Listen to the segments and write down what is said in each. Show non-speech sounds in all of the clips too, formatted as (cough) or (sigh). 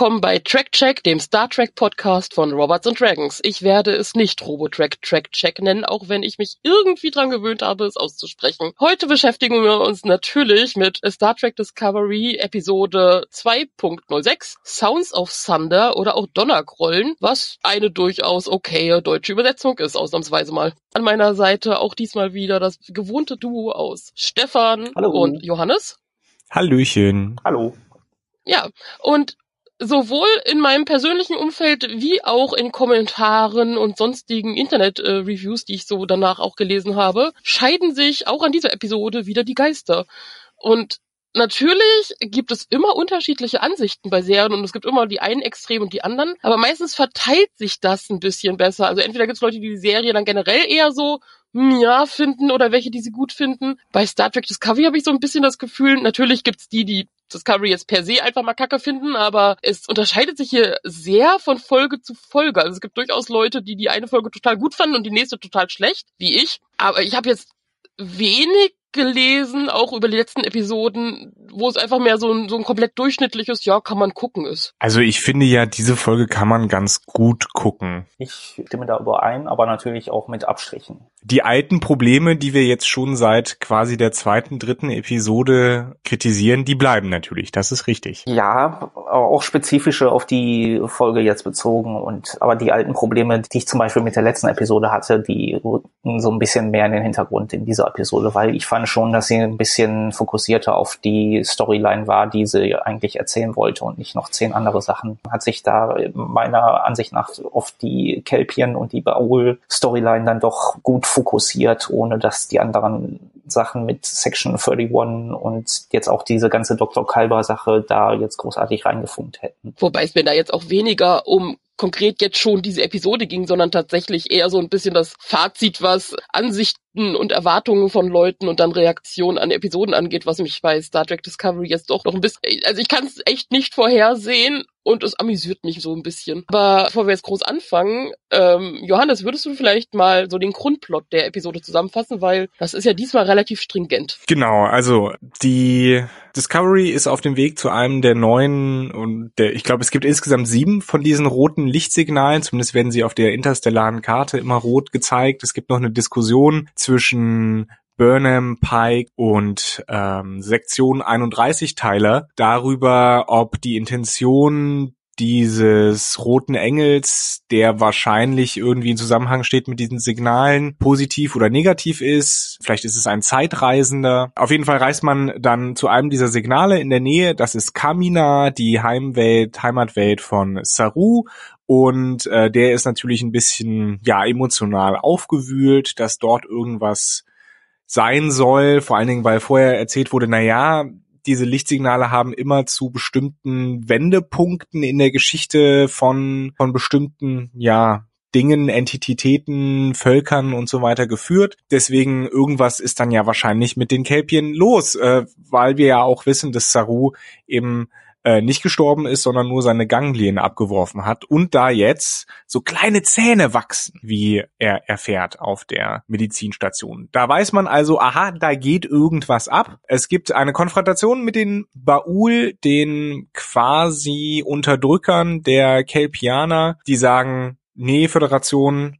Willkommen bei Track Check, dem Star Trek Podcast von Robots and Dragons. Ich werde es nicht Robotrack Track Check nennen, auch wenn ich mich irgendwie dran gewöhnt habe, es auszusprechen. Heute beschäftigen wir uns natürlich mit Star Trek Discovery Episode 2.06 Sounds of Thunder oder auch Donnergrollen, was eine durchaus okaye deutsche Übersetzung ist, ausnahmsweise mal. An meiner Seite auch diesmal wieder das gewohnte Duo aus Stefan Hallo. und Johannes. Hallöchen. Hallo. Ja, und sowohl in meinem persönlichen Umfeld wie auch in Kommentaren und sonstigen Internet-Reviews, die ich so danach auch gelesen habe, scheiden sich auch an dieser Episode wieder die Geister. Und Natürlich gibt es immer unterschiedliche Ansichten bei Serien und es gibt immer die einen Extrem und die anderen, aber meistens verteilt sich das ein bisschen besser. Also entweder gibt es Leute, die die Serie dann generell eher so hm, ja finden oder welche, die sie gut finden. Bei Star Trek Discovery habe ich so ein bisschen das Gefühl, natürlich gibt's die, die Discovery jetzt per se einfach mal kacke finden, aber es unterscheidet sich hier sehr von Folge zu Folge. Also es gibt durchaus Leute, die die eine Folge total gut fanden und die nächste total schlecht, wie ich. Aber ich habe jetzt wenig gelesen, auch über die letzten Episoden, wo es einfach mehr so ein, so ein komplett durchschnittliches, ja, kann man gucken ist. Also ich finde ja, diese Folge kann man ganz gut gucken. Ich stimme da überein, aber natürlich auch mit Abstrichen. Die alten Probleme, die wir jetzt schon seit quasi der zweiten, dritten Episode kritisieren, die bleiben natürlich. Das ist richtig. Ja, auch spezifische auf die Folge jetzt bezogen und aber die alten Probleme, die ich zum Beispiel mit der letzten Episode hatte, die rücken so ein bisschen mehr in den Hintergrund in dieser Episode, weil ich fand schon, dass sie ein bisschen fokussierter auf die Storyline war, die sie eigentlich erzählen wollte und nicht noch zehn andere Sachen. Hat sich da meiner Ansicht nach auf die Kelpien und die Baul-Storyline dann doch gut fokussiert, ohne dass die anderen Sachen mit Section 31 und jetzt auch diese ganze Dr. Kalber-Sache da jetzt großartig reingefunkt hätten. Wobei es mir da jetzt auch weniger um konkret jetzt schon diese Episode ging, sondern tatsächlich eher so ein bisschen das Fazit, was Ansichten und Erwartungen von Leuten und dann Reaktionen an Episoden angeht, was mich bei Star Trek Discovery jetzt doch noch ein bisschen, also ich kann es echt nicht vorhersehen und es amüsiert mich so ein bisschen. Aber bevor wir jetzt groß anfangen, ähm, Johannes, würdest du vielleicht mal so den Grundplot der Episode zusammenfassen, weil das ist ja diesmal relativ stringent. Genau, also die Discovery ist auf dem Weg zu einem der neuen und der, ich glaube, es gibt insgesamt sieben von diesen roten Lichtsignalen, zumindest werden sie auf der interstellaren Karte immer rot gezeigt. Es gibt noch eine Diskussion zwischen Burnham, Pike und ähm, Sektion 31 Teiler darüber, ob die Intention dieses roten Engels, der wahrscheinlich irgendwie in Zusammenhang steht mit diesen Signalen, positiv oder negativ ist. Vielleicht ist es ein Zeitreisender. Auf jeden Fall reist man dann zu einem dieser Signale in der Nähe. Das ist Kamina, die Heimwelt, Heimatwelt von Saru. Und äh, der ist natürlich ein bisschen ja emotional aufgewühlt, dass dort irgendwas sein soll, vor allen Dingen, weil vorher erzählt wurde, na ja, diese Lichtsignale haben immer zu bestimmten Wendepunkten in der Geschichte von, von bestimmten, ja, Dingen, Entitäten, Völkern und so weiter geführt. Deswegen irgendwas ist dann ja wahrscheinlich mit den Kelpien los, äh, weil wir ja auch wissen, dass Saru eben äh, nicht gestorben ist, sondern nur seine Ganglien abgeworfen hat und da jetzt so kleine Zähne wachsen, wie er erfährt auf der Medizinstation. Da weiß man also, aha, da geht irgendwas ab. Es gibt eine Konfrontation mit den Baul, den quasi Unterdrückern der Kelpianer, die sagen, nee, Föderation,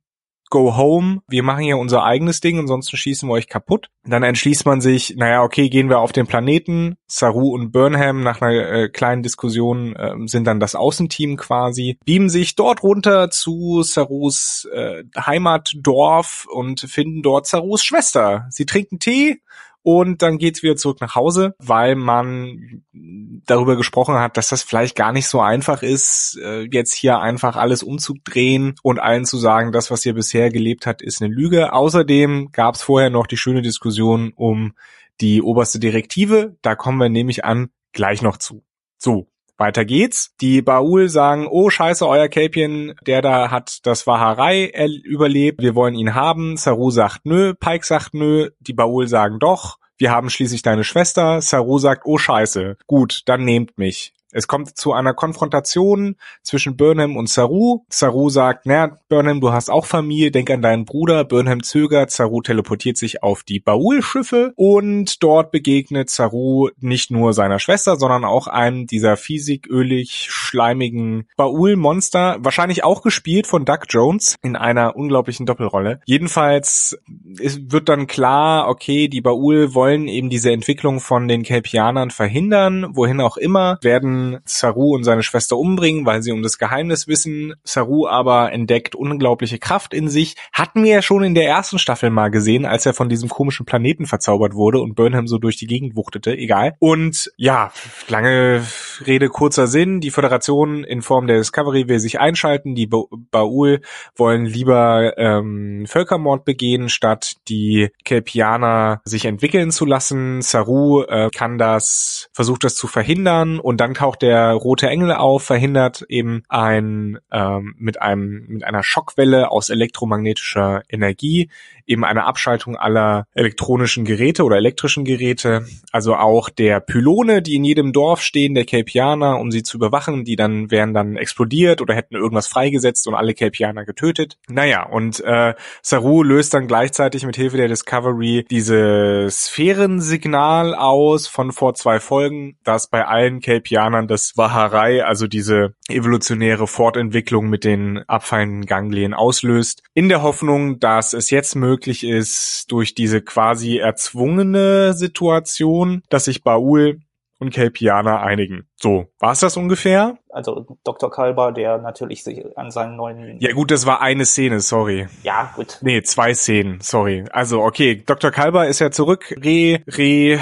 go home, wir machen hier unser eigenes Ding, ansonsten schießen wir euch kaputt. Dann entschließt man sich, naja, okay, gehen wir auf den Planeten. Saru und Burnham nach einer äh, kleinen Diskussion äh, sind dann das Außenteam quasi, beamen sich dort runter zu Sarus äh, Heimatdorf und finden dort Sarus Schwester. Sie trinken Tee und dann geht's wieder zurück nach Hause, weil man darüber gesprochen hat, dass das vielleicht gar nicht so einfach ist, äh, jetzt hier einfach alles umzudrehen und allen zu sagen, das, was ihr bisher gelebt hat, ist eine Lüge. Außerdem gab's vorher noch die schöne Diskussion um die oberste Direktive. Da kommen wir nämlich an gleich noch zu. So, weiter geht's. Die Baul sagen, oh scheiße, euer Kelpien, der da hat das Waharei überlebt, wir wollen ihn haben. Saru sagt nö, Pike sagt nö, die Baul sagen doch. Wir haben schließlich deine Schwester. Saru sagt, oh scheiße, gut, dann nehmt mich. Es kommt zu einer Konfrontation zwischen Burnham und Saru. Saru sagt, na, Burnham, du hast auch Familie, denk an deinen Bruder. Burnham zögert, Saru teleportiert sich auf die Baul-Schiffe und dort begegnet Saru nicht nur seiner Schwester, sondern auch einem dieser fiesig, ölig, schleimigen Baul-Monster, wahrscheinlich auch gespielt von Doug Jones in einer unglaublichen Doppelrolle. Jedenfalls wird dann klar, okay, die Baul wollen eben diese Entwicklung von den Kelpianern verhindern, wohin auch immer, werden Saru und seine Schwester umbringen, weil sie um das Geheimnis wissen. Saru aber entdeckt unglaubliche Kraft in sich. Hatten wir ja schon in der ersten Staffel mal gesehen, als er von diesem komischen Planeten verzaubert wurde und Burnham so durch die Gegend wuchtete. Egal. Und ja, lange Rede, kurzer Sinn. Die Föderation in Form der Discovery will sich einschalten. Die ba Baul wollen lieber ähm, Völkermord begehen, statt die Kelpianer sich entwickeln zu lassen. Saru äh, kann das, versucht das zu verhindern und dann taucht der rote Engel auf, verhindert eben ein ähm, mit einem mit einer Schockwelle aus elektromagnetischer Energie eben eine Abschaltung aller elektronischen Geräte oder elektrischen Geräte, also auch der Pylone, die in jedem Dorf stehen, der Kelpianer, um sie zu überwachen, die dann wären dann explodiert oder hätten irgendwas freigesetzt und alle Kelpianer getötet. Naja, und äh, Saru löst dann gleichzeitig mit Hilfe der Discovery dieses Sphärensignal aus von vor zwei Folgen, das bei allen Kelpianern das Waharei, also diese evolutionäre Fortentwicklung mit den abfallenden Ganglien auslöst, in der Hoffnung, dass es jetzt möglich möglich ist durch diese quasi erzwungene Situation, dass sich Baul und Kelpianer einigen. So, war's das ungefähr? Also Dr. Kalber, der natürlich sich an seinen neuen... Ja gut, das war eine Szene, sorry. Ja, gut. Nee, zwei Szenen, sorry. Also okay, Dr. Kalber ist ja zurück, re, re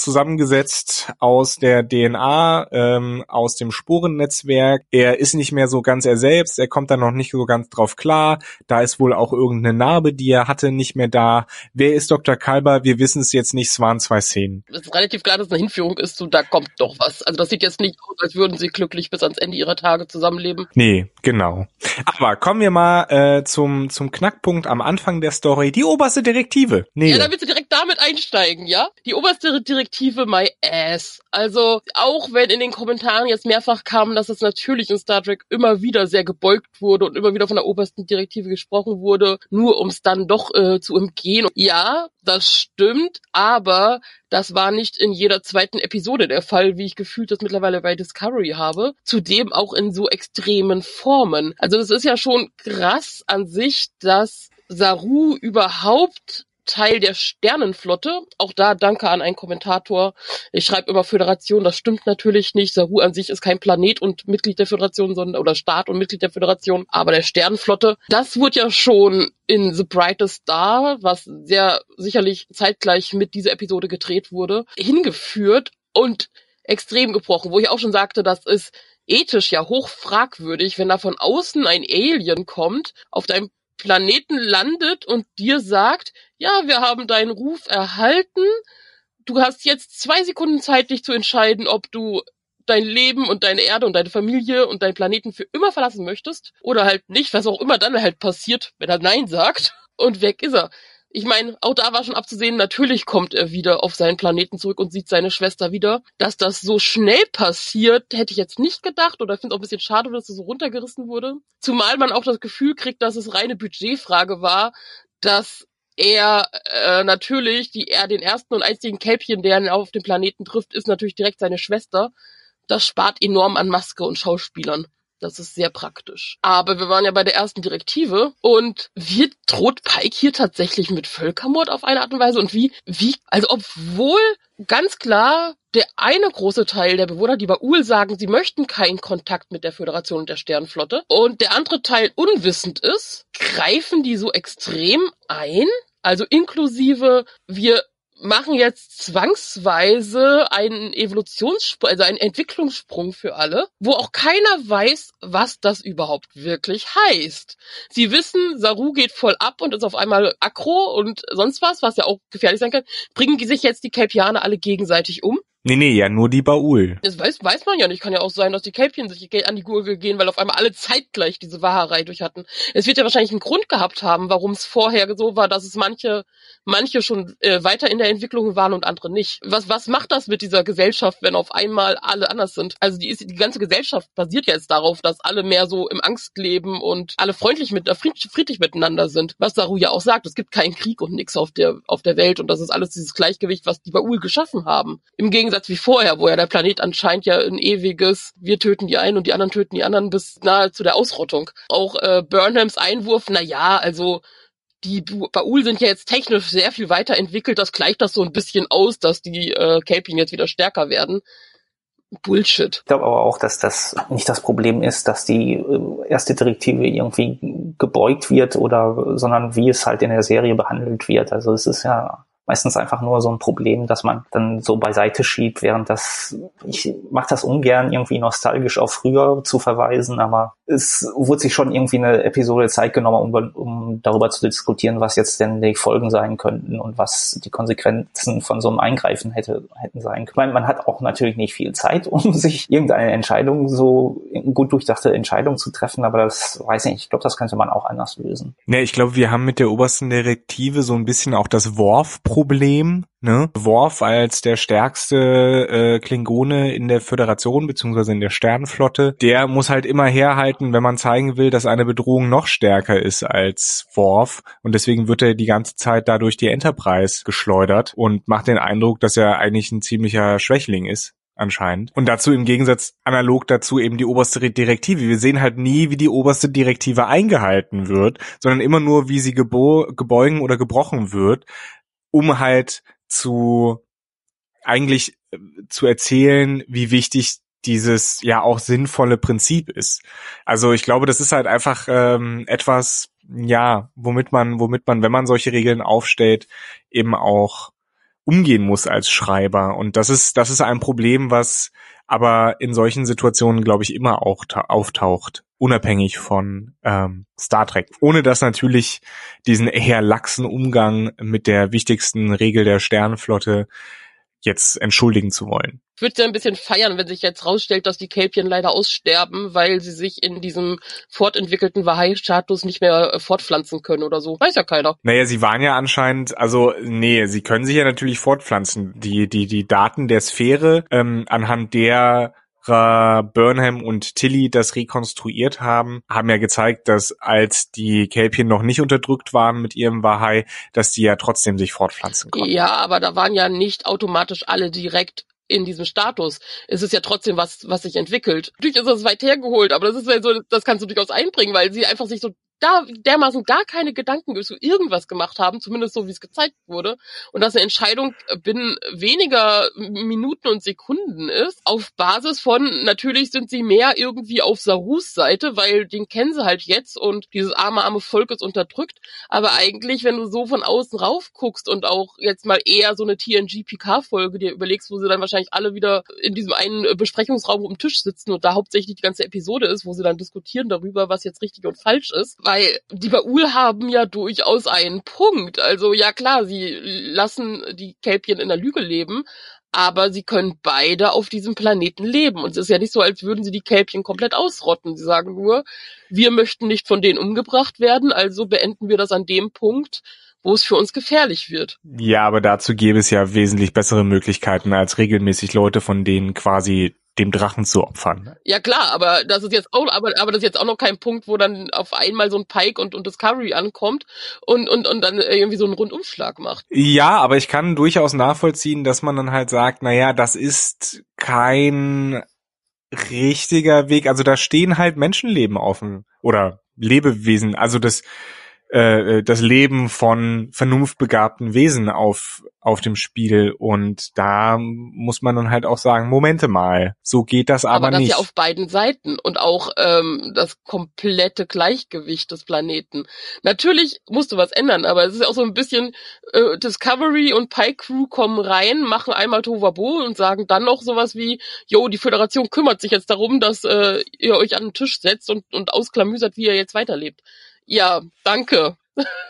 zusammengesetzt aus der DNA, ähm, aus dem Spurennetzwerk. Er ist nicht mehr so ganz er selbst, er kommt da noch nicht so ganz drauf klar. Da ist wohl auch irgendeine Narbe, die er hatte, nicht mehr da. Wer ist Dr. Kalber? Wir wissen es jetzt nicht, es waren zwei Szenen. Es ist relativ klar, dass es eine Hinführung ist, so da kommt doch was. Also das sieht jetzt nicht aus, als würden sie glücklich bis ans Ende ihrer Tage zusammenleben. Nee, genau. Aber kommen wir mal äh, zum, zum Knackpunkt am Anfang der Story. Die oberste Direktive. Nee. Ja, da willst du direkt damit einsteigen, ja? Die oberste Direktive Direktive my ass. Also auch wenn in den Kommentaren jetzt mehrfach kam, dass es natürlich in Star Trek immer wieder sehr gebeugt wurde und immer wieder von der obersten Direktive gesprochen wurde, nur um es dann doch äh, zu umgehen. Ja, das stimmt, aber das war nicht in jeder zweiten Episode der Fall, wie ich gefühlt das mittlerweile bei Discovery habe. Zudem auch in so extremen Formen. Also das ist ja schon krass an sich, dass Saru überhaupt Teil der Sternenflotte. Auch da danke an einen Kommentator. Ich schreibe immer Föderation, das stimmt natürlich nicht. Saru an sich ist kein Planet und Mitglied der Föderation, sondern oder Staat und Mitglied der Föderation, aber der Sternenflotte. Das wurde ja schon in The Brightest Star, was sehr sicherlich zeitgleich mit dieser Episode gedreht wurde, hingeführt und extrem gebrochen, wo ich auch schon sagte, das ist ethisch ja hoch fragwürdig, wenn da von außen ein Alien kommt, auf deinem Planeten landet und dir sagt, ja, wir haben deinen Ruf erhalten, du hast jetzt zwei Sekunden Zeit, dich zu entscheiden, ob du dein Leben und deine Erde und deine Familie und deinen Planeten für immer verlassen möchtest oder halt nicht, was auch immer dann halt passiert, wenn er Nein sagt und weg ist er. Ich meine, auch da war schon abzusehen, natürlich kommt er wieder auf seinen Planeten zurück und sieht seine Schwester wieder. Dass das so schnell passiert, hätte ich jetzt nicht gedacht oder finde es auch ein bisschen schade, dass es so runtergerissen wurde. Zumal man auch das Gefühl kriegt, dass es reine Budgetfrage war, dass er äh, natürlich, die er den ersten und einzigen Kälbchen, der ihn auf dem Planeten trifft, ist natürlich direkt seine Schwester. Das spart enorm an Maske und Schauspielern. Das ist sehr praktisch. Aber wir waren ja bei der ersten Direktive und wird droht Pike hier tatsächlich mit Völkermord auf eine Art und Weise und wie, wie, also obwohl ganz klar der eine große Teil der Bewohner, die bei Uhl sagen, sie möchten keinen Kontakt mit der Föderation und der Sternflotte und der andere Teil unwissend ist, greifen die so extrem ein, also inklusive wir machen jetzt zwangsweise einen Evolutionssprung, also einen Entwicklungssprung für alle, wo auch keiner weiß, was das überhaupt wirklich heißt. Sie wissen, Saru geht voll ab und ist auf einmal aggro und sonst was, was ja auch gefährlich sein kann. Bringen sich jetzt die Kelpianer alle gegenseitig um? Nee, nee, ja, nur die Baul. Das weiß, weiß man ja nicht. Kann ja auch sein, dass die Kälbchen sich an die Gurgel gehen, weil auf einmal alle zeitgleich diese Wahrheit durch hatten. Es wird ja wahrscheinlich einen Grund gehabt haben, warum es vorher so war, dass es manche, manche schon äh, weiter in der Entwicklung waren und andere nicht. Was, was macht das mit dieser Gesellschaft, wenn auf einmal alle anders sind? Also die ist, die ganze Gesellschaft basiert ja jetzt darauf, dass alle mehr so im Angst leben und alle freundlich mit, äh, friedlich miteinander sind. Was Saru ja auch sagt, es gibt keinen Krieg und nichts auf der, auf der Welt und das ist alles dieses Gleichgewicht, was die Baul geschaffen haben. Im Gegensatz Gegensatz wie vorher, wo ja der Planet anscheinend ja ein ewiges, wir töten die einen und die anderen töten die anderen bis nahe zu der Ausrottung. Auch äh, Burnhams Einwurf, na ja, also die Baul sind ja jetzt technisch sehr viel weiterentwickelt, das gleicht das so ein bisschen aus, dass die äh, Caping jetzt wieder stärker werden. Bullshit. Ich glaube aber auch, dass das nicht das Problem ist, dass die äh, erste Direktive irgendwie gebeugt wird oder, sondern wie es halt in der Serie behandelt wird. Also es ist ja meistens einfach nur so ein Problem, dass man dann so beiseite schiebt, während das, ich mache das ungern, irgendwie nostalgisch auf früher zu verweisen, aber es wurde sich schon irgendwie eine Episode Zeit genommen, um, um darüber zu diskutieren, was jetzt denn die Folgen sein könnten und was die Konsequenzen von so einem Eingreifen hätte, hätten sein können. Meine, man hat auch natürlich nicht viel Zeit, (laughs) um sich irgendeine Entscheidung, so gut durchdachte Entscheidung zu treffen, aber das weiß ich nicht. Ich glaube, das könnte man auch anders lösen. Nee, ich glaube, wir haben mit der obersten Direktive so ein bisschen auch das Worf-Problem, Ne? Worf als der stärkste äh, Klingone in der Föderation beziehungsweise in der Sternenflotte, der muss halt immer herhalten, wenn man zeigen will, dass eine Bedrohung noch stärker ist als Worf und deswegen wird er die ganze Zeit dadurch die Enterprise geschleudert und macht den Eindruck, dass er eigentlich ein ziemlicher Schwächling ist anscheinend. Und dazu im Gegensatz analog dazu eben die oberste Direktive. Wir sehen halt nie, wie die oberste Direktive eingehalten wird, sondern immer nur, wie sie gebo gebeugen oder gebrochen wird, um halt zu eigentlich äh, zu erzählen, wie wichtig dieses ja auch sinnvolle Prinzip ist. Also ich glaube, das ist halt einfach ähm, etwas, ja, womit man, womit man, wenn man solche Regeln aufstellt, eben auch umgehen muss als Schreiber. Und das ist, das ist ein Problem, was aber in solchen Situationen, glaube ich, immer auch auftaucht, unabhängig von ähm, Star Trek. Ohne dass natürlich diesen eher laxen Umgang mit der wichtigsten Regel der Sternenflotte jetzt entschuldigen zu wollen. Ich würde ja ein bisschen feiern, wenn sich jetzt rausstellt, dass die Kelpien leider aussterben, weil sie sich in diesem fortentwickelten Wahai-Status nicht mehr äh, fortpflanzen können oder so. Weiß ja keiner. Naja, sie waren ja anscheinend, also nee, sie können sich ja natürlich fortpflanzen. Die, die, die Daten der Sphäre, ähm, anhand der Burnham und Tilly das rekonstruiert haben, haben ja gezeigt, dass als die Kelpien noch nicht unterdrückt waren mit ihrem Wahai, dass die ja trotzdem sich fortpflanzen konnten. Ja, aber da waren ja nicht automatisch alle direkt in diesem Status. Es ist ja trotzdem was, was sich entwickelt. Natürlich ist das weit hergeholt, aber das ist ja so, das kannst du durchaus einbringen, weil sie einfach sich so da dermaßen gar keine Gedanken zu irgendwas gemacht haben, zumindest so wie es gezeigt wurde, und dass eine Entscheidung binnen weniger Minuten und Sekunden ist, auf Basis von, natürlich sind sie mehr irgendwie auf Sarus Seite, weil den kennen sie halt jetzt und dieses arme, arme Volk ist unterdrückt, aber eigentlich, wenn du so von außen rauf guckst und auch jetzt mal eher so eine TNG-PK-Folge dir überlegst, wo sie dann wahrscheinlich alle wieder in diesem einen Besprechungsraum um den Tisch sitzen und da hauptsächlich die ganze Episode ist, wo sie dann diskutieren darüber, was jetzt richtig und falsch ist, weil die Baul haben ja durchaus einen Punkt. Also ja klar, sie lassen die Kelpien in der Lüge leben, aber sie können beide auf diesem Planeten leben. Und es ist ja nicht so, als würden sie die Kälbchen komplett ausrotten. Sie sagen nur, wir möchten nicht von denen umgebracht werden, also beenden wir das an dem Punkt, wo es für uns gefährlich wird. Ja, aber dazu gäbe es ja wesentlich bessere Möglichkeiten, als regelmäßig Leute von denen quasi dem Drachen zu opfern. Ja klar, aber das ist jetzt auch, aber, aber das ist jetzt auch noch kein Punkt, wo dann auf einmal so ein Pike und, und Discovery ankommt und, und, und dann irgendwie so einen Rundumschlag macht. Ja, aber ich kann durchaus nachvollziehen, dass man dann halt sagt, naja, das ist kein richtiger Weg. Also da stehen halt Menschenleben offen oder Lebewesen. Also das, äh, äh, das Leben von vernunftbegabten Wesen auf auf dem Spiel und da muss man dann halt auch sagen, Momente mal, so geht das aber, aber das nicht. ja auf beiden Seiten und auch ähm, das komplette Gleichgewicht des Planeten. Natürlich musst du was ändern, aber es ist auch so ein bisschen äh, Discovery und Pike Crew kommen rein, machen einmal Tovabo und sagen dann noch sowas wie, yo, die Föderation kümmert sich jetzt darum, dass äh, ihr euch an den Tisch setzt und, und ausklamüsert, wie ihr jetzt weiterlebt. Ja, danke.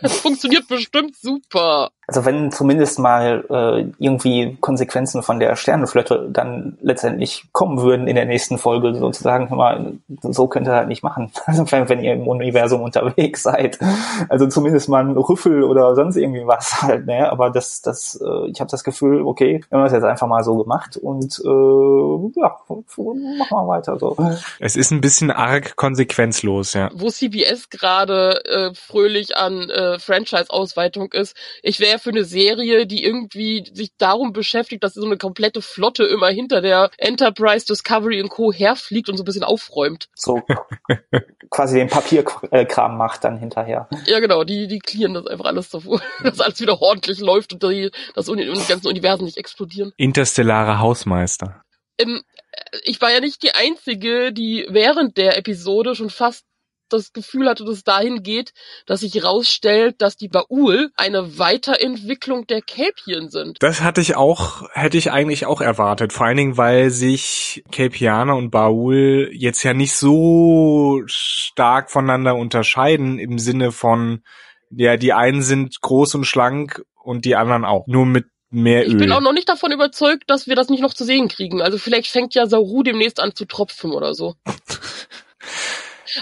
Das (laughs) funktioniert bestimmt super. Also wenn zumindest mal äh, irgendwie Konsequenzen von der Sternenflotte dann letztendlich kommen würden in der nächsten Folge, sozusagen, mal, so könnt ihr halt nicht machen, (laughs) also wenn, wenn ihr im Universum unterwegs seid. Also zumindest mal ein Rüffel oder sonst irgendwie was halt, ne? Aber das, das, äh, ich habe das Gefühl, okay, wir haben das jetzt einfach mal so gemacht und äh, ja, machen wir weiter so. Es ist ein bisschen arg konsequenzlos, ja. Wo CBS gerade äh, fröhlich an äh, Franchise-Ausweitung ist, ich wäre für eine Serie, die irgendwie sich darum beschäftigt, dass so eine komplette Flotte immer hinter der Enterprise, Discovery und Co. herfliegt und so ein bisschen aufräumt. So (laughs) quasi den Papierkram macht dann hinterher. Ja, genau, die, die clearen das einfach alles davor, (laughs) dass alles wieder ordentlich läuft und die, das und die ganzen Universen nicht explodieren. Interstellare Hausmeister. Ähm, ich war ja nicht die Einzige, die während der Episode schon fast das Gefühl hatte, dass es dahin geht, dass sich herausstellt, dass die Baul eine Weiterentwicklung der Capien sind. Das hatte ich auch, hätte ich eigentlich auch erwartet. Vor allen Dingen, weil sich Capianer und Baul jetzt ja nicht so stark voneinander unterscheiden im Sinne von, ja, die einen sind groß und schlank und die anderen auch. Nur mit mehr Öl. Ich bin auch noch nicht davon überzeugt, dass wir das nicht noch zu sehen kriegen. Also vielleicht fängt ja Sauru demnächst an zu tropfen oder so. (laughs)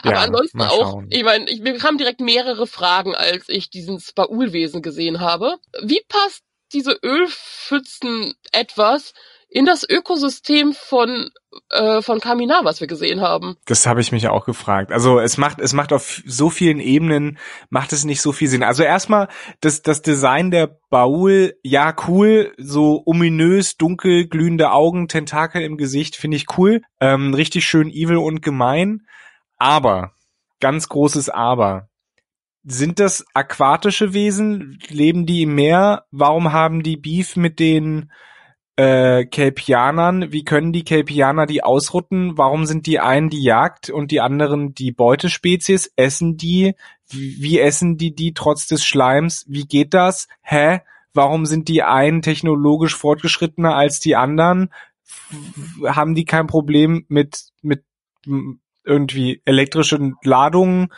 Aber Ja, ansonsten auch, ich meine, ich, mir kamen direkt mehrere Fragen, als ich diesen Spaulwesen gesehen habe. Wie passt diese Ölpfützen etwas in das Ökosystem von äh, von Kaminar, was wir gesehen haben? Das habe ich mich auch gefragt. Also es macht, es macht auf so vielen Ebenen, macht es nicht so viel Sinn. Also erstmal das, das Design der Baul, ja cool, so ominös, dunkel, glühende Augen, Tentakel im Gesicht, finde ich cool. Ähm, richtig schön evil und gemein. Aber, ganz großes Aber. Sind das aquatische Wesen? Leben die im Meer? Warum haben die Beef mit den äh, Kelpianern, wie können die Kelpianer die ausrotten? Warum sind die einen die Jagd und die anderen die Beutespezies? Essen die? Wie, essen die die trotz des Schleims? Wie geht das? Hä? Warum sind die einen technologisch fortgeschrittener als die anderen? F- Haben die kein Problem mit, mit irgendwie elektrischen Ladungen,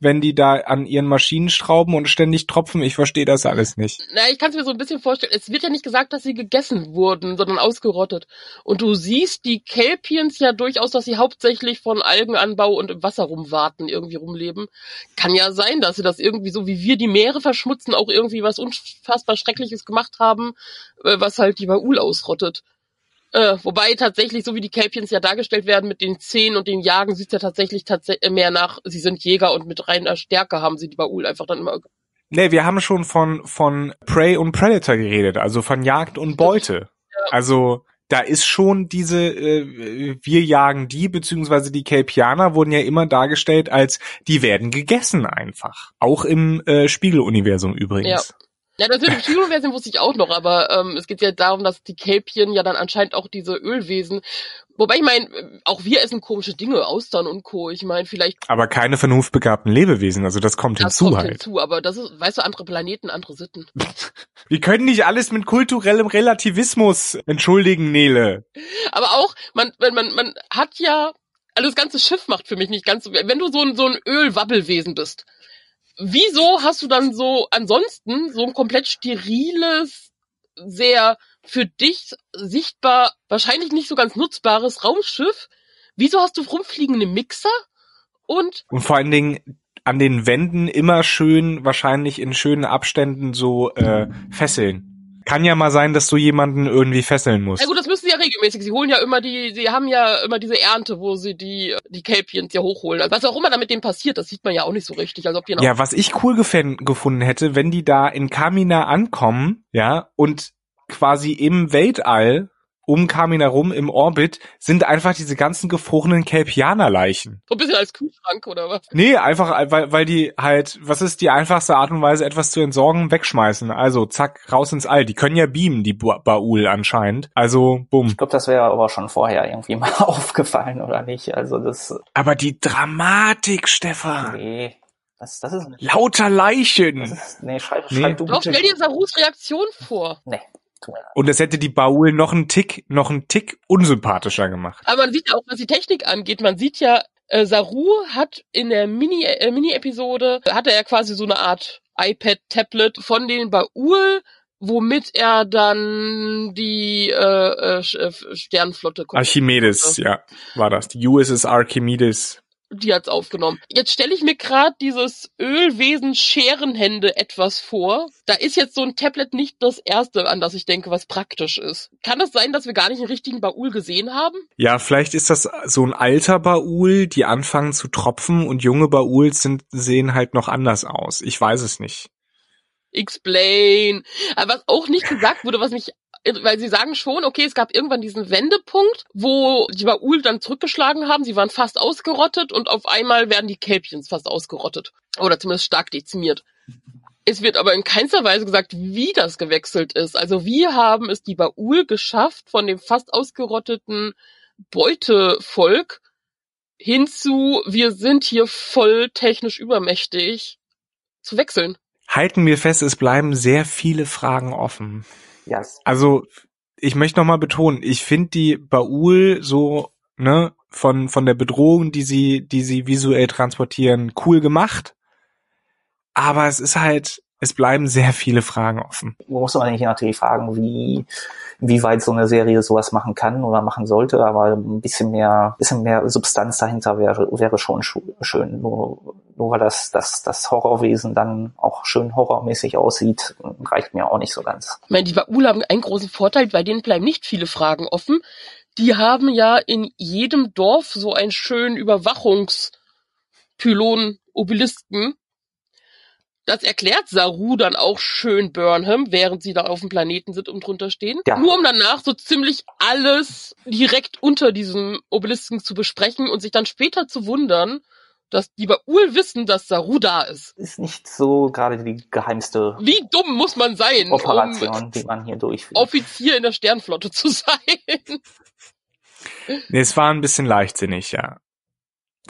wenn die da an ihren Maschinen schrauben und ständig tropfen? Ich verstehe das alles nicht. Na, ich kann es mir so ein bisschen vorstellen. Es wird ja nicht gesagt, dass sie gegessen wurden, sondern ausgerottet. Und du siehst die Kelpiens ja durchaus, dass sie hauptsächlich von Algenanbau und im Wasser rumwarten, irgendwie rumleben. Kann ja sein, dass sie das irgendwie so wie wir die Meere verschmutzen, auch irgendwie was unfassbar Schreckliches gemacht haben, äh, was halt die Baul ausrottet. Äh, wobei tatsächlich, so wie die Kelpiens ja dargestellt werden mit den Zähnen und den Jagen, sieht ja tatsächlich tatsächlich mehr nach, sie sind Jäger und mit reiner Stärke haben sie die Baul einfach dann immer Nee, wir haben schon von, von Prey und Predator geredet, also von Jagd und Beute. Also da ist schon diese, äh, wir jagen die, beziehungsweise die Kelpianer wurden ja immer dargestellt als, die werden gegessen einfach. Auch im äh, Spiegeluniversum übrigens. Ja, das mit dem Kinoversion wusste ich auch noch, aber ähm, es geht ja darum, dass die Kelpien ja dann anscheinend auch diese Ölwesen, wobei ich meine, auch wir essen komische Dinge, Austern und Co. Ich meine, vielleicht Aber keine vernunftbegabten Lebewesen, also das kommt das hinzu kommt halt. hinzu, aber das ist, weißt du, andere Planeten, andere Sitten. (laughs) Wir können nicht alles mit kulturellem Relativismus entschuldigen, Nele. Aber auch, man, wenn man, man hat ja, also das ganze Schiff macht für mich nicht ganz so, wenn du so ein, so ein Ölwabbelwesen bist, wieso hast du dann so ansonsten so ein komplett steriles, sehr für dich sichtbar, wahrscheinlich nicht so ganz nutzbares Raumschiff? Wieso hast du rumfliegende Mixer? Und Und vor allen Dingen an den Wänden immer schön, wahrscheinlich in schönen Abständen so äh, fesseln. Kann ja mal sein, dass du jemanden irgendwie fesseln musst. na gut, das müssen sie ja regelmäßig. Sie holen ja immer die, sie haben ja immer diese Ernte, wo sie die die Kelpiens ja hochholen. Also was auch immer da mit denen passiert, das sieht man ja auch nicht so richtig, als ob die Ja, was ich cool gefunden hätte, wenn die da in Kamina ankommen, ja, und quasi im Weltall um Kamina rum im Orbit sind einfach diese ganzen gefrorenen Kelpianer-Leichen. so ein bisschen als Kühlschrank oder was. Nee, einfach, weil, weil die halt, was ist die einfachste Art und Weise, etwas zu entsorgen, wegschmeißen. Also zack, raus ins All. Die können ja beamen, die Ba- Baul anscheinend. Also, bumm. Ich glaube, das wäre aber schon vorher irgendwie (laughs) mal aufgefallen, oder nicht? Also das, Aber die Dramatik, Stefan. nee, das, das ist, Lauter Leichen. das ist nee, schreib, Nee. schreib du Doch, bitte. stell dir Sarus Reaktion vor. Nee. Und es hätte die Baul noch einen Tick, noch einen Tick unsympathischer gemacht. Aber man sieht ja auch, was die Technik angeht, man sieht ja, äh, Saru hat in der Mini, äh, Mini-Episode, hatte er quasi so eine Art iPad-Tablet von den Baul, womit er dann die äh, äh, äh, Sternenflotte Archimedes, ja, war das. Die USS Archimedes. Die hat's aufgenommen. Jetzt stelle ich mir gerade dieses Ölwesen Scherenhände etwas vor. Da ist jetzt so ein Tablet nicht das erste, an das ich denke, was praktisch ist. Kann es sein, dass wir gar nicht einen richtigen Baul gesehen haben? Ja, vielleicht ist das so ein alter Baul, die anfangen zu tropfen und junge Bauls sind, sehen halt noch anders aus. Ich weiß es nicht. Explain. Aber was auch nicht gesagt wurde, was mich weil sie sagen schon, okay, es gab irgendwann diesen Wendepunkt, wo die Baul dann zurückgeschlagen haben, sie waren fast ausgerottet und auf einmal werden die Kälbchens fast ausgerottet. Oder zumindest stark dezimiert. Es wird aber in keinster Weise gesagt, wie das gewechselt ist. Also wie haben es die Baul geschafft, von dem fast ausgerotteten Beutevolk hinzu, wir sind hier voll technisch übermächtig, zu wechseln. Halten wir fest, es bleiben sehr viele Fragen offen. Yes. Also, ich möchte nochmal betonen, ich finde die Baul so, ne, von, von der Bedrohung, die sie, die sie visuell transportieren, cool gemacht. Aber es ist halt, es bleiben sehr viele Fragen offen. Muss man sich natürlich fragen, wie, wie weit so eine Serie sowas machen kann oder machen sollte, aber ein bisschen mehr, bisschen mehr Substanz dahinter wäre, wäre schon schön. Nur, nur weil das, das, das Horrorwesen dann auch schön horrormäßig aussieht, reicht mir auch nicht so ganz. Ich meine, die Baul haben einen großen Vorteil, bei denen bleiben nicht viele Fragen offen. Die haben ja in jedem Dorf so einen schönen Überwachungspylon Obelisken, das erklärt Saru dann auch schön Burnham, während sie da auf dem Planeten sind und drunter stehen. Ja. Nur um danach so ziemlich alles direkt unter diesem Obelisken zu besprechen und sich dann später zu wundern, dass die Baul wissen, dass Saru da ist. Ist nicht so gerade die geheimste. Wie dumm muss man sein, Operation, um die man hier durchführt. Offizier in der Sternflotte zu (laughs) sein. Nee, es war ein bisschen leichtsinnig, ja.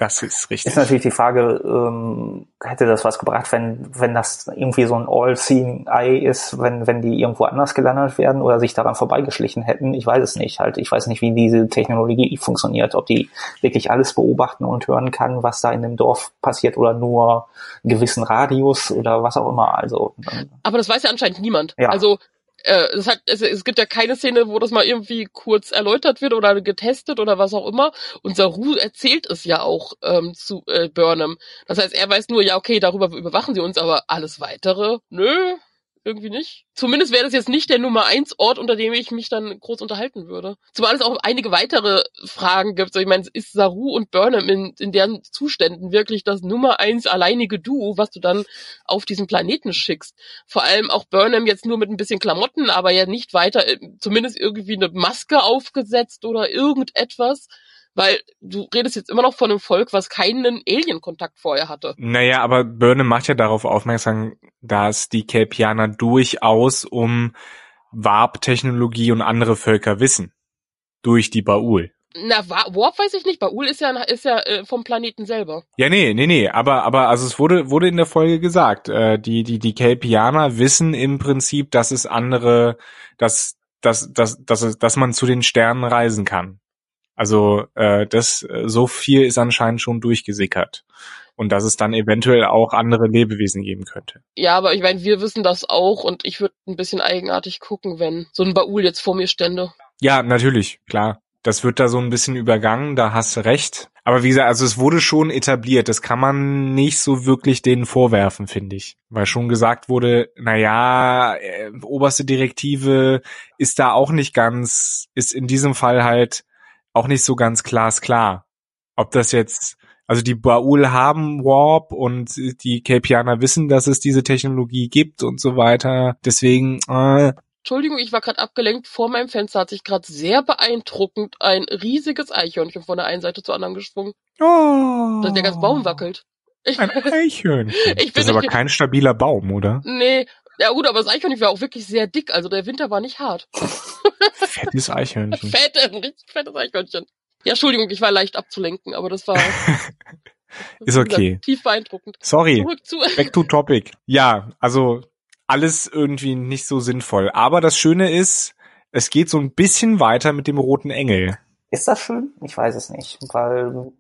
Das ist richtig. Ist natürlich die Frage, ähm, hätte das was gebracht, wenn, wenn das irgendwie so ein All-Seeing Eye ist, wenn, wenn die irgendwo anders gelandet werden oder sich daran vorbeigeschlichen hätten? Ich weiß es nicht halt. Ich weiß nicht, wie diese Technologie funktioniert, ob die wirklich alles beobachten und hören kann, was da in dem Dorf passiert oder nur einen gewissen Radius oder was auch immer. Also. Ähm, Aber das weiß ja anscheinend niemand. Ja. Also äh, es, hat, es, es gibt ja keine Szene, wo das mal irgendwie kurz erläutert wird oder getestet oder was auch immer. Und Saru erzählt es ja auch ähm, zu äh, Burnham. Das heißt, er weiß nur, ja, okay, darüber überwachen sie uns, aber alles weitere, nö, irgendwie nicht. Zumindest wäre das jetzt nicht der Nummer eins Ort, unter dem ich mich dann groß unterhalten würde. Zumal es auch einige weitere Fragen gibt. Ich meine, ist Saru und Burnham in, in deren Zuständen wirklich das Nummer eins alleinige Duo, was du dann auf diesen Planeten schickst? Vor allem auch Burnham jetzt nur mit ein bisschen Klamotten, aber ja nicht weiter, äh, zumindest irgendwie eine Maske aufgesetzt oder irgendetwas weil du redest jetzt immer noch von einem Volk, was keinen Alien-Kontakt vorher hatte. Naja, aber Burnham macht ja darauf aufmerksam, dass die Kelpianer durchaus um Warp-Technologie und andere Völker wissen. Durch die Baul. Na, Warp weiß ich nicht. Baul ist ja, ist ja äh, vom Planeten selber. Ja, nee, nee, nee. Aber, aber, also es wurde, wurde in der Folge gesagt, äh, die, die, die Kelpianer wissen im Prinzip, dass es andere, dass, dass, dass, dass, dass man zu den Sternen reisen kann. Also äh, das äh, so viel ist anscheinend schon durchgesickert. Und dass es dann eventuell auch andere Lebewesen geben könnte. Ja, aber ich meine, wir wissen das auch und ich würde ein bisschen eigenartig gucken, wenn so ein Baul jetzt vor mir stände. Ja, natürlich, klar. Das wird da so ein bisschen übergangen, da hast du recht. Aber wie gesagt, also es wurde schon etabliert. Das kann man nicht so wirklich denen vorwerfen, finde ich. Weil schon gesagt wurde, na ja, äh, oberste Direktive ist da auch nicht ganz, ist in diesem Fall halt auch nicht so ganz glasklar. Ob das jetzt, also die Baul haben Warp und die Kelpianer wissen, dass es diese Technologie gibt und so weiter. Deswegen, äh, Entschuldigung, ich war gerade abgelenkt. Vor meinem Fenster hat sich gerade sehr beeindruckend ein riesiges Eichhörnchen von der einen Seite zur anderen geschwungen. Oh. Dass der ganze Baum wackelt. Ein (laughs) Eichhörnchen. Ich bin das ist aber kein stabiler Baum, oder? Nee. Ja gut, aber das Eichhörnchen war auch wirklich sehr dick. Also der Winter war nicht hart. (laughs) Fettes Eichhörnchen. Fette, ein richtig fettes Eichhörnchen. Ja, Entschuldigung, ich war leicht abzulenken, aber das war... (laughs) ist okay. Tief beeindruckend. Sorry. Back to topic. Ja, also alles irgendwie nicht so sinnvoll. Aber das Schöne ist, es geht so ein bisschen weiter mit dem roten Engel. Ist das schön? Ich weiß es nicht, weil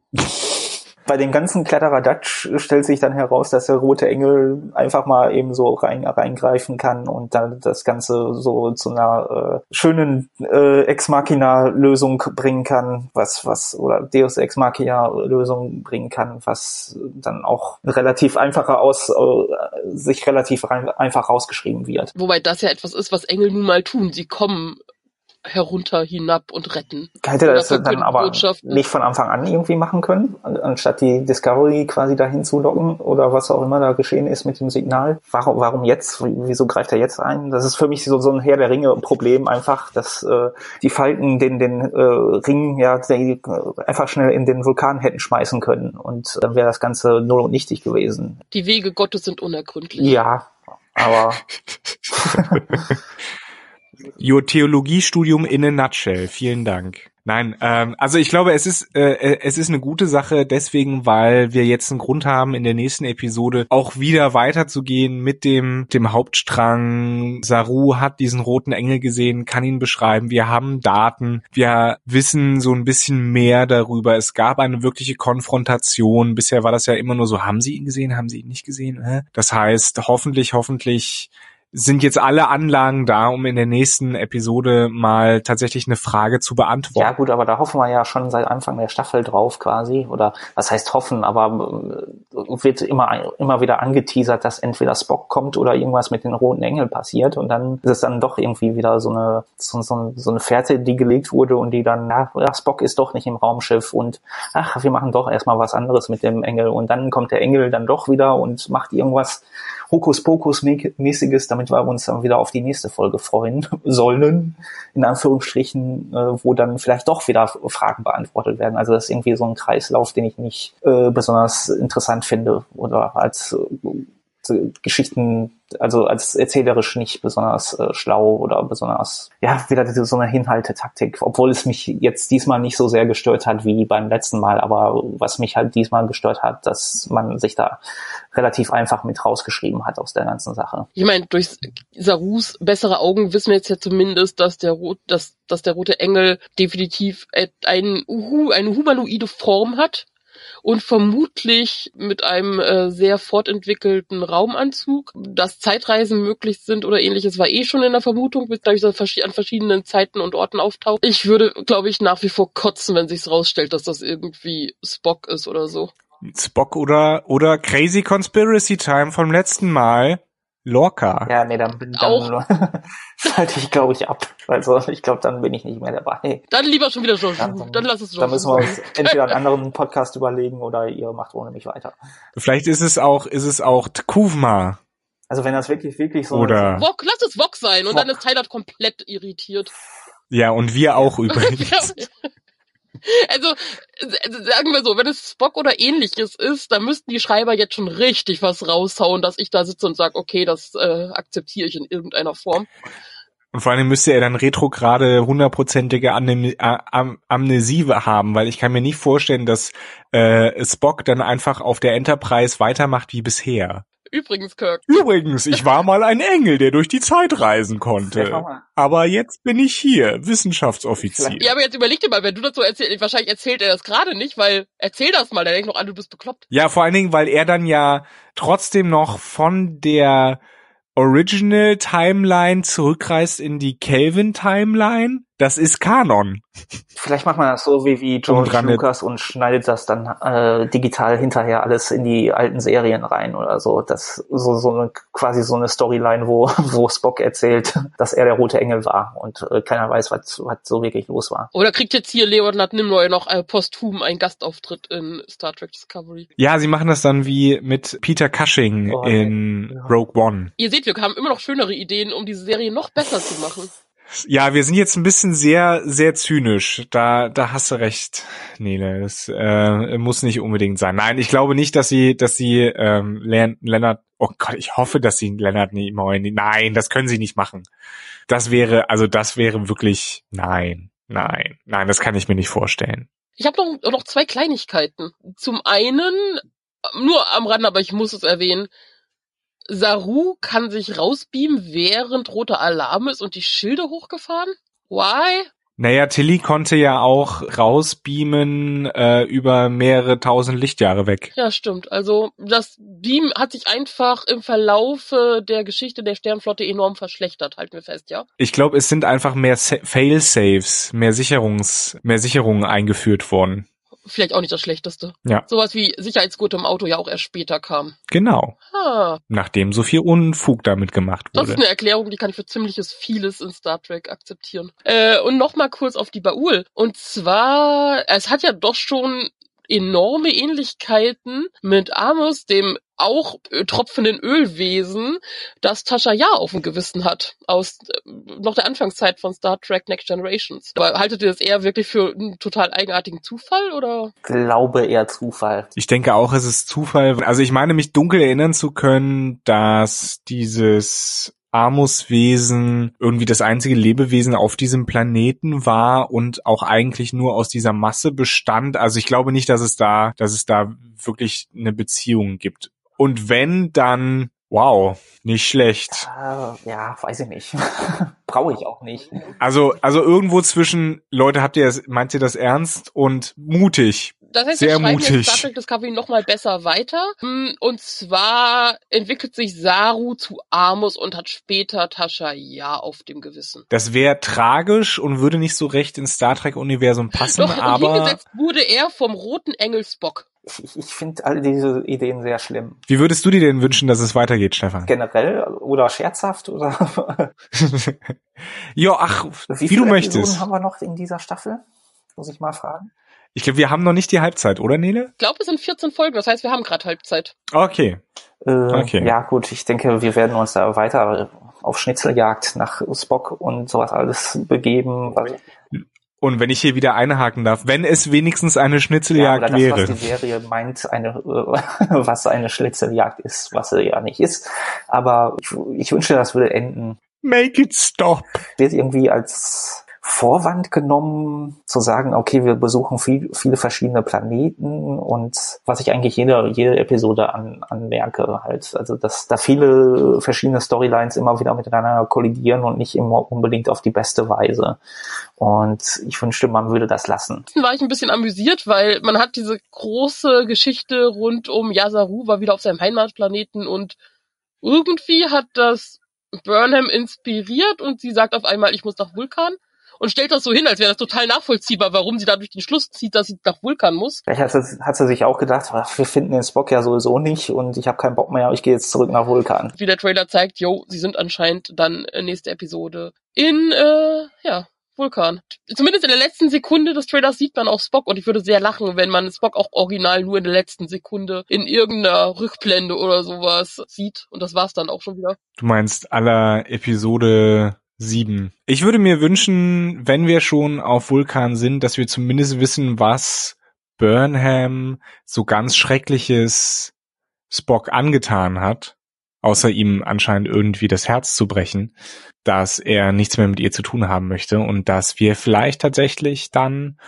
bei dem ganzen Kletterer Dutch stellt sich dann heraus, dass der rote Engel einfach mal eben so rein, reingreifen kann und dann das Ganze so zu einer äh, schönen äh, Ex Machina Lösung bringen kann, was was oder Deus Ex Machina Lösung bringen kann, was dann auch relativ einfacher aus äh, sich relativ rein, einfach rausgeschrieben wird. Wobei das ja etwas ist, was Engel nun mal tun. Sie kommen herunter, hinab und retten. Hätte das dann aber nicht von Anfang an irgendwie machen können, anstatt die Discovery quasi dahin zu locken oder was auch immer da geschehen ist mit dem Signal? Warum, warum jetzt? Wieso greift er jetzt ein? Das ist für mich so, so ein Herr der Ringe-Problem einfach, dass äh, die Falken den, den äh, Ring ja die, äh, einfach schnell in den Vulkan hätten schmeißen können und dann wäre das Ganze null und nichtig gewesen. Die Wege Gottes sind unergründlich. Ja, aber (laughs) Your Theologiestudium in a nutshell. Vielen Dank. Nein, ähm, also ich glaube, es ist äh, äh, es ist eine gute Sache deswegen, weil wir jetzt einen Grund haben, in der nächsten Episode auch wieder weiterzugehen mit dem dem Hauptstrang. Saru hat diesen roten Engel gesehen, kann ihn beschreiben. Wir haben Daten, wir wissen so ein bisschen mehr darüber. Es gab eine wirkliche Konfrontation. Bisher war das ja immer nur so: Haben Sie ihn gesehen? Haben Sie ihn nicht gesehen? Das heißt, hoffentlich, hoffentlich sind jetzt alle Anlagen da, um in der nächsten Episode mal tatsächlich eine Frage zu beantworten. Ja gut, aber da hoffen wir ja schon seit Anfang der Staffel drauf quasi. Oder was heißt hoffen, aber äh, wird immer, immer wieder angeteasert, dass entweder Spock kommt oder irgendwas mit den roten Engeln passiert. Und dann ist es dann doch irgendwie wieder so eine, so, so, so eine Fährte, die gelegt wurde und die dann, ja, Spock ist doch nicht im Raumschiff und ach, wir machen doch erstmal was anderes mit dem Engel. Und dann kommt der Engel dann doch wieder und macht irgendwas Hokuspokus-mäßiges, damit wir uns dann wieder auf die nächste Folge freuen (laughs) sollen, in Anführungsstrichen, äh, wo dann vielleicht doch wieder Fragen beantwortet werden. Also das ist irgendwie so ein Kreislauf, den ich nicht äh, besonders interessant finde oder als äh, Geschichten also als erzählerisch nicht besonders äh, schlau oder besonders, ja, wieder so eine Hinhaltetaktik, obwohl es mich jetzt diesmal nicht so sehr gestört hat wie beim letzten Mal, aber was mich halt diesmal gestört hat, dass man sich da relativ einfach mit rausgeschrieben hat aus der ganzen Sache. Ich meine, durch Sarus bessere Augen wissen wir jetzt ja zumindest, dass der, Rot, dass, dass der rote Engel definitiv ein, eine humanoide Form hat und vermutlich mit einem äh, sehr fortentwickelten Raumanzug. Dass Zeitreisen möglich sind oder ähnliches war eh schon in der Vermutung, dadurch, dass er an verschiedenen Zeiten und Orten auftaucht. Ich würde, glaube ich, nach wie vor kotzen, wenn sich's rausstellt, dass das irgendwie Spock ist oder so. Spock oder, oder Crazy Conspiracy Time vom letzten Mal. Lorca. Ja, nee, dann, bin dann (laughs) schalte ich, glaube ich, ab. Also ich glaube, dann bin ich nicht mehr dabei. Dann lieber schon wieder George. Dann, dann lass es George. Dann müssen wir uns (laughs) entweder einen anderen Podcast überlegen oder ihr macht ohne mich weiter. Vielleicht ist es auch, ist es auch Tkuvma. Also wenn das wirklich, wirklich so Oder ist. Wok, lass es Wok sein und Wok. dann ist Tyler komplett irritiert. Ja, und wir auch (laughs) übrigens. Also, sagen wir so, wenn es Spock oder ähnliches ist, dann müssten die Schreiber jetzt schon richtig was raushauen, dass ich da sitze und sage, okay, das äh, akzeptiere ich in irgendeiner Form. Und vor allem müsste er dann retrograde hundertprozentige Amne Am Amnesie haben, weil ich kann mir nicht vorstellen, dass äh, Spock dann einfach auf der Enterprise weitermacht wie bisher. Übrigens, Kirk. Übrigens, ich war mal ein Engel, der durch die Zeit reisen konnte. Aber jetzt bin ich hier, Wissenschaftsoffizier. Ja, aber jetzt überleg dir mal, wenn du das so erzählst, wahrscheinlich erzählt er das gerade nicht, weil erzähl das mal, der denkt noch an, du bist bekloppt. Ja, vor allen Dingen, weil er dann ja trotzdem noch von der Original Timeline zurückreist in die Kelvin Timeline. Das ist Kanon. Vielleicht macht man das so wie, wie George Lucas und schneidet das dann äh, digital hinterher alles in die alten Serien rein oder so. Das so so eine quasi so eine Storyline, wo (laughs) wo Spock erzählt, dass er der rote Engel war und äh, keiner weiß, was was so wirklich los war. Oder kriegt jetzt hier Leonard Nimoy noch äh, posthum einen Gastauftritt in Star Trek Discovery? Ja, sie machen das dann wie mit Peter Cushing oh, in ja. Rogue One. Ihr seht, wir haben immer noch schönere Ideen, um diese Serie noch besser zu machen. Ja, wir sind jetzt ein bisschen sehr, sehr zynisch. Da, da hast du recht, Nele. Das äh, muss nicht unbedingt sein. Nein, ich glaube nicht, dass sie, dass sie ähm, Lennart. Oh Gott, ich hoffe, dass sie Lennart Nimoy. Nein, das können sie nicht machen. Das wäre, also das wäre wirklich. Nein, nein, nein, das kann ich mir nicht vorstellen. Ich habe noch, noch zwei Kleinigkeiten. Zum einen, nur am Rand, aber ich muss es erwähnen. Saru kann sich rausbeamen, während roter Alarm ist und die Schilde hochgefahren? Why? Naja, Tilly konnte ja auch rausbeamen äh, über mehrere tausend Lichtjahre weg. Ja, stimmt. Also das Beam hat sich einfach im Verlaufe der Geschichte der Sternflotte enorm verschlechtert, halten wir fest, ja? Ich glaube, es sind einfach mehr Fail-Saves, mehr Sicherungs, mehr Sicherungen eingeführt worden. Vielleicht auch nicht das Schlechteste. Ja. Sowas wie Sicherheitsgurte im Auto ja auch erst später kam. Genau. Ah, Nachdem so viel Unfug damit gemacht das ist wurde. eine Erklärung, die kann ich für ziemliches vieles in Star Trek akzeptieren. Äh, und noch mal kurz auf die Baul. Und zwar, es hat ja doch schon enorme Ähnlichkeiten mit Amos, dem auch äh, tropfenden Ölwesen, das Tasha Ja auf dem Gewissen hat, aus äh, noch der Anfangszeit von Star Trek Next Generations. Aber haltet ihr das eher wirklich für einen total eigenartigen Zufall oder? Glaube eher Zufall. Ich denke auch, es ist Zufall. Also ich meine, mich dunkel erinnern zu können, dass dieses Amuswesen irgendwie das einzige Lebewesen auf diesem Planeten war und auch eigentlich nur aus dieser Masse bestand. Also ich glaube nicht, dass es da, dass es da wirklich eine Beziehung gibt. Und wenn, dann, wow, nicht schlecht. Äh, ja, weiß ich nicht. (laughs) Brauche ich auch nicht. Also, also irgendwo zwischen, Leute, habt ihr das, meint ihr das ernst und mutig? Das heißt, Sehr wir schreiben mutig. jetzt Star Trek Discovery noch mal besser weiter. Mm, Und zwar entwickelt sich Saru zu Amos und hat später Tasha Ja auf dem Gewissen. Das wäre tragisch und würde nicht so recht ins Star Trek-Universum (laughs) passen, Doch, und aber hingesetzt wurde er vom roten Engel Spock. Ich, ich, finde all diese Ideen sehr schlimm. wie würdest du dir denn wünschen, dass es weitergeht, Stefan? Generell oder scherzhaft oder (laughs) ja, ach, wie, viele du möchtest. Episoden haben wir noch in dieser Staffel? Muss ich mal fragen. Ich glaube, wir haben noch nicht die Halbzeit, oder Nele? Ich glaube, es sind 14 Folgen, das heißt, wir haben gerade Halbzeit. Okay. Äh, Okay. Ja, gut, ich denke, wir werden uns da weiter auf Schnitzeljagd nach Spock und sowas alles begeben. Weil, Und wenn ich hier wieder einhaken darf, wenn es wenigstens eine ja, Schnitzeljagd oder das, wäre. was die Serie meint, eine, äh, (laughs) was eine Schnitzeljagd ist, was sie ja nicht ist. Aber ich, ich wünschte, das würde enden. Make it stop. Wird irgendwie als Vorwand genommen, zu sagen, okay, wir besuchen viel, viele verschiedene Planeten und was ich eigentlich jede, jede Episode an, anmerke halt, also dass da viele verschiedene Storylines immer wieder miteinander kollidieren und nicht immer unbedingt auf die beste Weise. Und ich wünschte, man würde das lassen. War ich ein bisschen amüsiert, weil man hat diese große Geschichte rund um Yasaru, war wieder auf seinem Heimatplaneten und irgendwie hat das Burnham inspiriert und sie sagt auf einmal, ich muss nach Vulkan und stellt das so hin, als wäre das total nachvollziehbar, warum sie dadurch den Schluss zieht, dass sie nach Vulkan muss. Vielleicht hat sie, hat sie sich auch gedacht, ach, wir finden den Spock ja sowieso nicht und ich habe keinen Bock mehr, ich gehe jetzt zurück nach Vulkan. Wie der Trailer zeigt, yo, sie sind anscheinend dann äh, nächste Episode in, äh, ja, Vulkan. Zumindest in der letzten Sekunde des Trailers sieht man auch Spock und ich würde sehr lachen, wenn man Spock auch original nur in der letzten Sekunde in irgendeiner Rückblende oder sowas sieht. Und das war's dann auch schon wieder. Du meinst aller Episode 7. Ich würde mir wünschen, wenn wir schon auf Vulkan sind, dass wir zumindest wissen, was Burnham so ganz Schreckliches Spock angetan hat, außer ihm anscheinend irgendwie das Herz zu brechen, dass er nichts mehr mit ihr zu tun haben möchte und dass wir vielleicht tatsächlich dann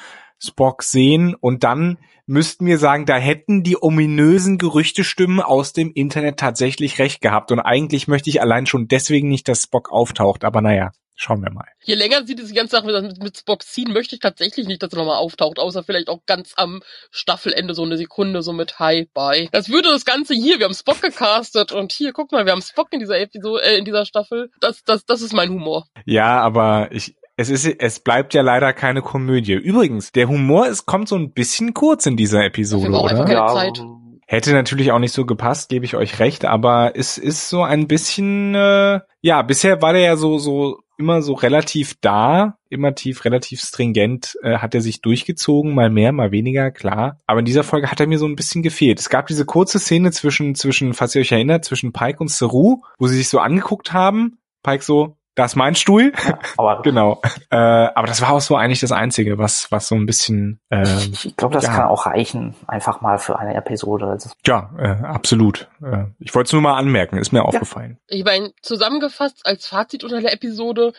Spock sehen und dann müssten wir sagen, da hätten die ominösen Gerüchtestimmen aus dem Internet tatsächlich recht gehabt und eigentlich möchte ich allein schon deswegen nicht, dass Spock auftaucht, aber naja, schauen wir mal. Je länger sie diese ganze Sache mit, mit Spock ziehen, möchte ich tatsächlich nicht, dass er nochmal auftaucht, außer vielleicht auch ganz am Staffelende so eine Sekunde so mit Hi, bye. Das würde das Ganze hier, wir haben Spock gecastet und hier, guck mal, wir haben Spock in dieser Episode, äh, in dieser Staffel. Das, das, das ist mein Humor. Ja, aber ich, es ist, es bleibt ja leider keine Komödie. Übrigens, der Humor ist, kommt so ein bisschen kurz in dieser Episode, Dafür oder? keine Zeit. Hätte natürlich auch nicht so gepasst, gebe ich euch recht, aber es ist so ein bisschen, äh, ja, bisher war der ja so, so immer so relativ da, immer tief, relativ stringent, äh, hat er sich durchgezogen, mal mehr, mal weniger, klar. Aber in dieser Folge hat er mir so ein bisschen gefehlt. Es gab diese kurze Szene zwischen, zwischen, falls ihr euch erinnert, zwischen Pike und Saru, wo sie sich so angeguckt haben. Pike so, das ist mein Stuhl. Aber (laughs) genau. Äh, aber das war auch so eigentlich das Einzige, was, was so ein bisschen, äh, ich, ich glaube, das ja. kann auch reichen, einfach mal für eine Episode. Also, ja, äh, absolut. Äh, ich wollte es nur mal anmerken, ist mir aufgefallen. Ich meine, zusammengefasst als Fazit unter der Episode,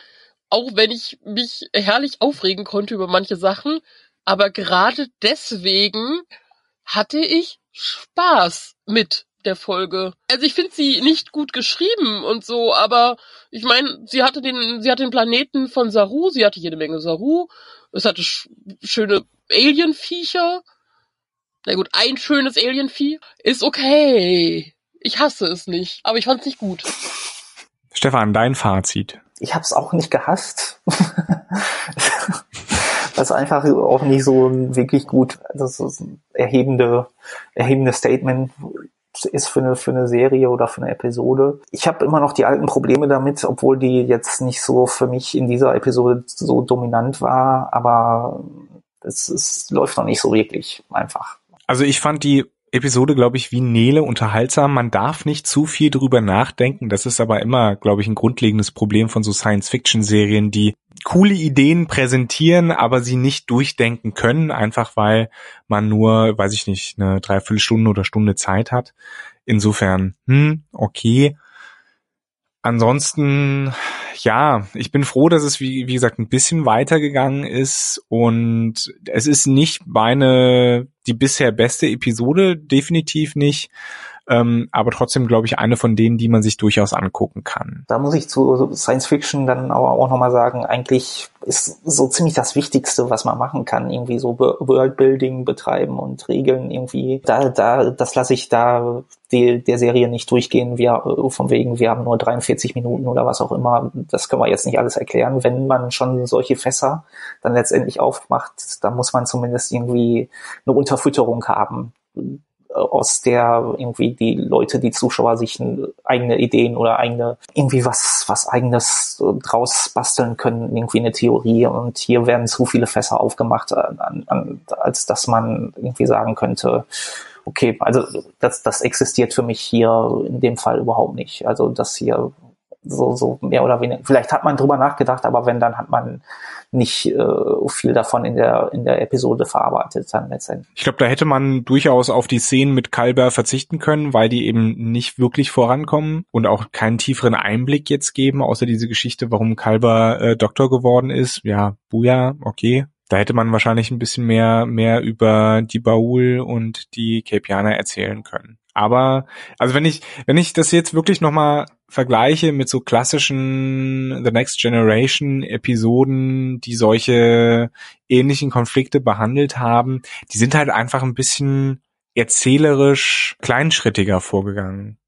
auch wenn ich mich herrlich aufregen konnte über manche Sachen, aber gerade deswegen hatte ich Spaß mit der Folge. Also ich finde sie nicht gut geschrieben und so, aber ich meine, sie hatte den, sie hatte den Planeten von Saru, sie hatte jede Menge Saru, es hatte sch schöne Alienviecher. Na gut, ein schönes Alienvieh ist okay. Ich hasse es nicht, aber ich fand es nicht gut. Stefan, dein Fazit. ich habe es auch nicht gehasst. (laughs) das ist einfach auch nicht so wirklich gut, das ist ein erhebende, erhebende Statement ist für eine, für eine Serie oder für eine Episode. Ich habe immer noch die alten Probleme damit, obwohl die jetzt nicht so für mich in dieser Episode so dominant war, aber es, es läuft noch nicht so wirklich einfach. Also ich fand die Episode, glaube ich, wie Nele unterhaltsam. Man darf nicht zu viel drüber nachdenken. Das ist aber immer, glaube ich, ein grundlegendes Problem von so Science-Fiction-Serien, die coole Ideen präsentieren, aber sie nicht durchdenken können, einfach weil man nur, weiß ich nicht, eine Dreiviertelstunde oder Stunde Zeit hat. Insofern, hm, okay. Ansonsten, ja, ich bin froh, dass es, wie, wie gesagt, ein bisschen weitergegangen ist und es ist nicht meine, die bisher beste Episode, definitiv nicht. Ähm, aber trotzdem, glaube ich, eine von denen, die man sich durchaus angucken kann. Da muss ich zu Science Fiction dann aber auch nochmal sagen, eigentlich ist so ziemlich das Wichtigste, was man machen kann, irgendwie so Worldbuilding betreiben und Regeln irgendwie. Da, da, das lasse ich da die, der Serie nicht durchgehen. Wir, von wegen, wir haben nur 43 Minuten oder was auch immer. Das können wir jetzt nicht alles erklären. Wenn man schon solche Fässer dann letztendlich aufmacht, dann muss man zumindest irgendwie eine Unterfütterung haben aus der irgendwie die Leute, die Zuschauer sich eigene Ideen oder eigene irgendwie was was eigenes draus basteln können, irgendwie eine Theorie und hier werden zu viele Fässer aufgemacht, an, an, als dass man irgendwie sagen könnte, okay, also das das existiert für mich hier in dem Fall überhaupt nicht. Also das hier so, so mehr oder weniger. Vielleicht hat man drüber nachgedacht, aber wenn, dann hat man nicht äh, viel davon in der, in der Episode verarbeitet dann letztendlich. Ich glaube, da hätte man durchaus auf die Szenen mit Kalber verzichten können, weil die eben nicht wirklich vorankommen und auch keinen tieferen Einblick jetzt geben, außer diese Geschichte, warum Kalber äh, Doktor geworden ist. Ja, Buja, okay, da hätte man wahrscheinlich ein bisschen mehr, mehr über die Baul und die Capianer erzählen können. Aber, also wenn ich, wenn ich das jetzt wirklich nochmal vergleiche mit so klassischen The Next Generation Episoden, die solche ähnlichen Konflikte behandelt haben, die sind halt einfach ein bisschen erzählerisch kleinschrittiger vorgegangen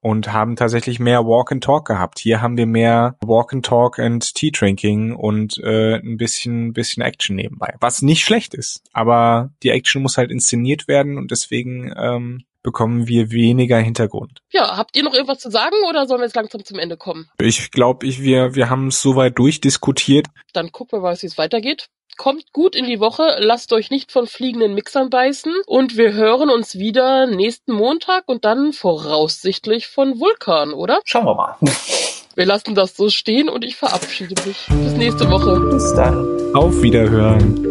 und haben tatsächlich mehr Walk and Talk gehabt. Hier haben wir mehr Walk and Talk and Tea Drinking und äh, ein bisschen bisschen Action nebenbei, was nicht schlecht ist. Aber die Action muss halt inszeniert werden und deswegen ähm, bekommen wir weniger Hintergrund. Ja, habt ihr noch irgendwas zu sagen oder sollen wir jetzt langsam zum Ende kommen? Ich glaube, ich, wir, wir haben es soweit durchdiskutiert. Dann gucken wir mal, wie es weitergeht. Kommt gut in die Woche, lasst euch nicht von fliegenden Mixern beißen und wir hören uns wieder nächsten Montag und dann voraussichtlich von Vulkan, oder? Schauen wir mal. (laughs) Wir lassen das so stehen und ich verabschiede mich. Bis nächste Woche. Bis dann. Auf Wiederhören.